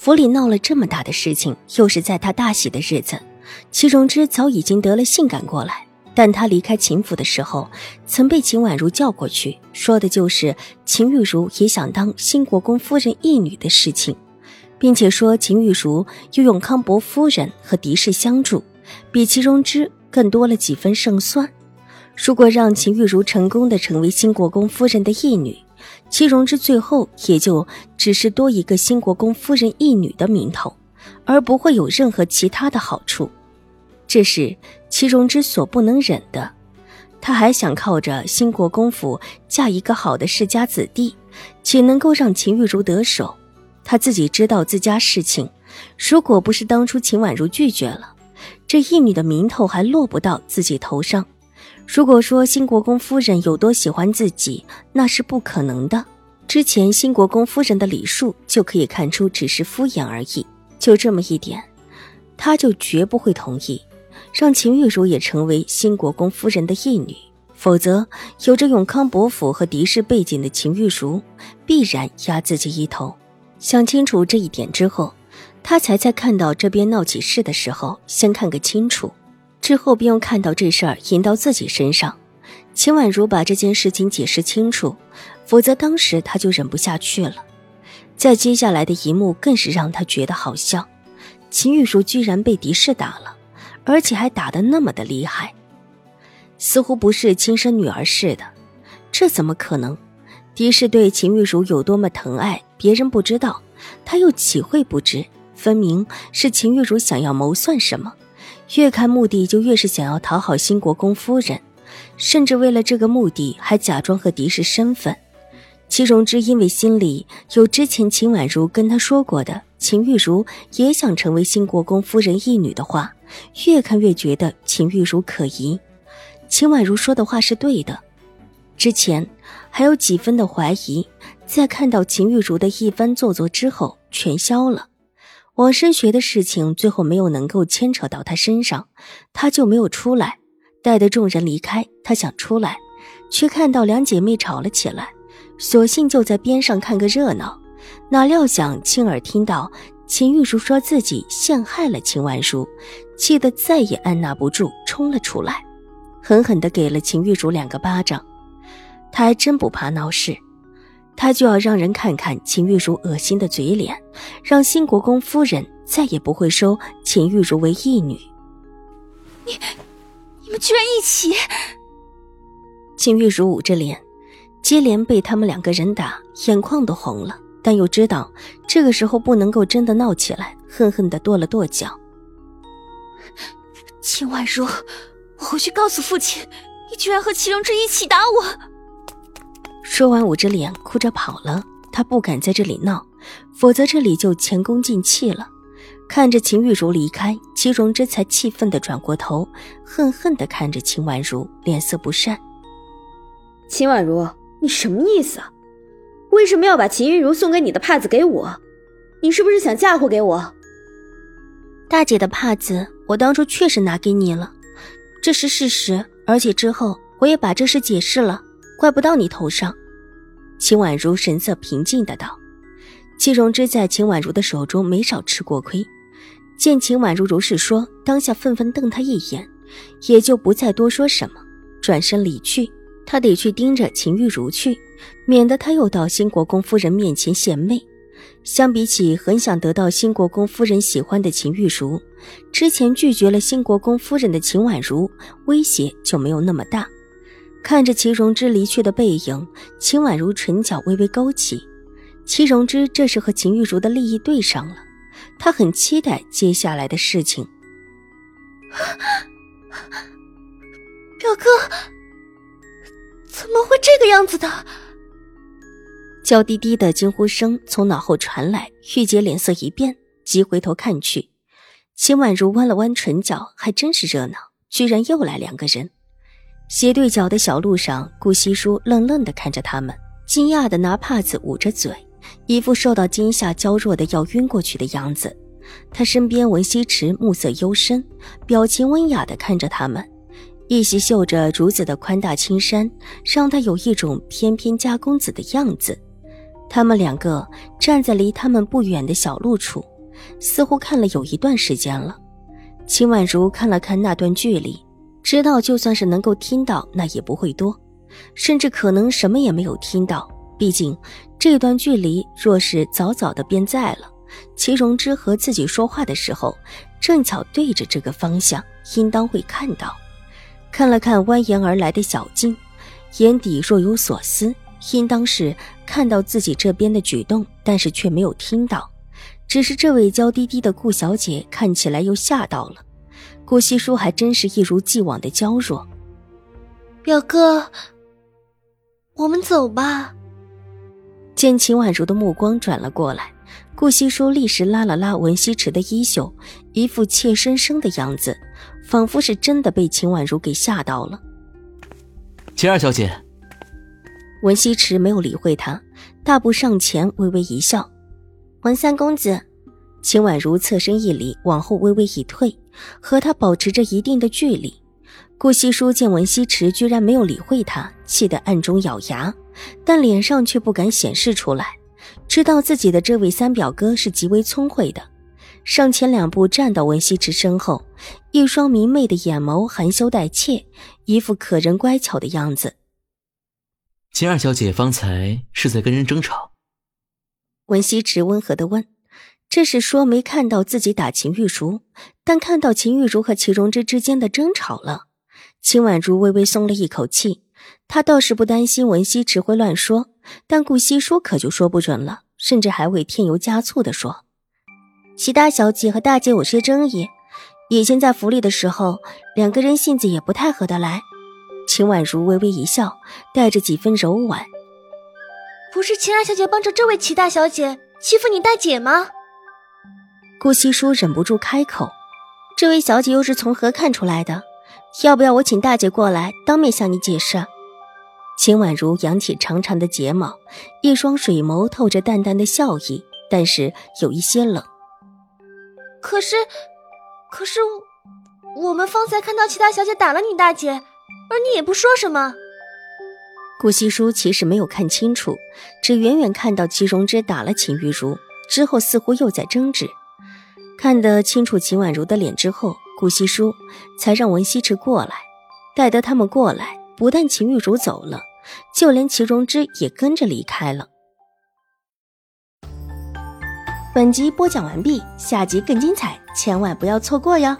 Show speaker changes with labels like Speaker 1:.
Speaker 1: 府里闹了这么大的事情，又是在他大喜的日子，齐荣之早已经得了性感过来。但他离开秦府的时候，曾被秦婉如叫过去，说的就是秦玉茹也想当新国公夫人义女的事情，并且说秦玉茹有永康伯夫人和狄氏相助，比齐荣之更多了几分胜算。如果让秦玉茹成功的成为新国公夫人的义女，齐荣之最后也就只是多一个新国公夫人一女的名头，而不会有任何其他的好处，这是齐荣之所不能忍的。他还想靠着新国公府嫁一个好的世家子弟，且能够让秦玉茹得手。他自己知道自家事情，如果不是当初秦婉如拒绝了，这一女的名头还落不到自己头上。如果说新国公夫人有多喜欢自己，那是不可能的。之前新国公夫人的礼数就可以看出，只是敷衍而已。就这么一点，他就绝不会同意让秦玉茹也成为新国公夫人的义女。否则，有着永康伯府和嫡氏背景的秦玉茹，必然压自己一头。想清楚这一点之后，他才在看到这边闹起事的时候，先看个清楚。之后便又看到这事儿引到自己身上，秦婉如把这件事情解释清楚，否则当时他就忍不下去了。在接下来的一幕更是让他觉得好笑，秦玉茹居然被敌视打了，而且还打得那么的厉害，似乎不是亲生女儿似的，这怎么可能？敌视对秦玉茹有多么疼爱，别人不知道，他又岂会不知？分明是秦玉茹想要谋算什么。越看目的就越是想要讨好新国公夫人，甚至为了这个目的还假装和敌视身份。齐荣之因为心里有之前秦婉如跟他说过的秦玉茹也想成为新国公夫人义女的话，越看越觉得秦玉茹可疑。秦婉如说的话是对的，之前还有几分的怀疑，在看到秦玉茹的一番做作之后，全消了。往生学的事情最后没有能够牵扯到他身上，他就没有出来。待得众人离开，他想出来，却看到两姐妹吵了起来，索性就在边上看个热闹。哪料想亲耳听到秦玉茹说自己陷害了秦婉如，气得再也按捺不住，冲了出来，狠狠地给了秦玉茹两个巴掌。他还真不怕闹事。他就要让人看看秦玉茹恶心的嘴脸，让新国公夫人再也不会收秦玉茹为义女。
Speaker 2: 你，你们居然一起！
Speaker 1: 秦玉茹捂着脸，接连被他们两个人打，眼眶都红了，但又知道这个时候不能够真的闹起来，恨恨的跺了跺脚。
Speaker 2: 秦婉如，我回去告诉父亲，你居然和齐荣之一起打我！
Speaker 1: 说完，捂着脸哭着跑了。他不敢在这里闹，否则这里就前功尽弃了。看着秦玉茹离开，齐荣之才气愤地转过头，恨恨地看着秦婉如，脸色不善。
Speaker 3: 秦婉如，你什么意思啊？为什么要把秦玉茹送给你的帕子给我？你是不是想嫁祸给我？
Speaker 1: 大姐的帕子，我当初确实拿给你了，这是事实。而且之后我也把这事解释了。怪不到你头上，秦婉如神色平静的道。齐荣之在秦婉如的手中没少吃过亏，见秦婉如如是说，当下愤愤瞪他一眼，也就不再多说什么，转身离去。他得去盯着秦玉茹去，免得他又到新国公夫人面前献媚。相比起很想得到新国公夫人喜欢的秦玉茹，之前拒绝了新国公夫人的秦婉如，威胁就没有那么大。看着齐荣之离去的背影，秦婉如唇角微微勾起。齐荣之这是和秦玉茹的利益对上了，他很期待接下来的事情。
Speaker 2: 表哥，怎么会这个样子的？
Speaker 1: 娇滴滴的惊呼声从脑后传来，玉洁脸色一变，急回头看去，秦婉如弯了弯唇角，还真是热闹，居然又来两个人。斜对角的小路上，顾惜书愣愣地看着他们，惊讶的拿帕子捂着嘴，一副受到惊吓娇弱的要晕过去的样子。他身边文西池目色幽深，表情温雅地看着他们，一袭绣着竹子的宽大青衫，让他有一种翩翩家公子的样子。他们两个站在离他们不远的小路处。似乎看了有一段时间了，秦婉如看了看那段距离，知道就算是能够听到，那也不会多，甚至可能什么也没有听到。毕竟这段距离若是早早的便在了，齐荣之和自己说话的时候，正巧对着这个方向，应当会看到。看了看蜿蜒而来的小径，眼底若有所思，应当是看到自己这边的举动，但是却没有听到。只是这位娇滴滴的顾小姐看起来又吓到了，顾惜书还真是一如既往的娇弱。
Speaker 2: 表哥，我们走吧。
Speaker 1: 见秦婉如的目光转了过来，顾惜书立时拉了拉文西池的衣袖，一副怯生生的样子，仿佛是真的被秦婉如给吓到了。
Speaker 4: 秦二小姐，
Speaker 1: 文西池没有理会他，大步上前，微微一笑。
Speaker 2: 文三公子，
Speaker 1: 秦婉如侧身一礼，往后微微一退，和他保持着一定的距离。顾惜书见文西池居然没有理会他，气得暗中咬牙，但脸上却不敢显示出来，知道自己的这位三表哥是极为聪慧的，上前两步站到文西池身后，一双明媚的眼眸含羞带怯，一副可人乖巧的样子。
Speaker 4: 秦二小姐方才是在跟人争吵。
Speaker 1: 文西池温和的问：“这是说没看到自己打秦玉茹，但看到秦玉茹和齐荣之之间的争吵了。”秦婉如微微松了一口气，她倒是不担心文西池会乱说，但顾惜书可就说不准了，甚至还会添油加醋的说：“
Speaker 2: 齐大小姐和大姐有些争议，以前在府里的时候，两个人性子也不太合得来。”
Speaker 1: 秦婉如微微一笑，带着几分柔婉。
Speaker 2: 不是秦二小姐帮着这位齐大小姐欺负你大姐吗？
Speaker 1: 顾惜书忍不住开口：“
Speaker 2: 这位小姐又是从何看出来的？要不要我请大姐过来当面向你解释？”
Speaker 1: 秦婉如扬起长长的睫毛，一双水眸透着淡淡的笑意，但是有一些冷。
Speaker 2: 可是，可是，我们方才看到其他小姐打了你大姐，而你也不说什么。
Speaker 1: 顾惜书其实没有看清楚，只远远看到齐荣之打了秦玉茹，之后似乎又在争执。看得清楚秦婉如的脸之后，顾惜书才让文西池过来。待得他们过来，不但秦玉茹走了，就连齐荣之也跟着离开了。
Speaker 2: 本集播讲完毕，下集更精彩，千万不要错过哟！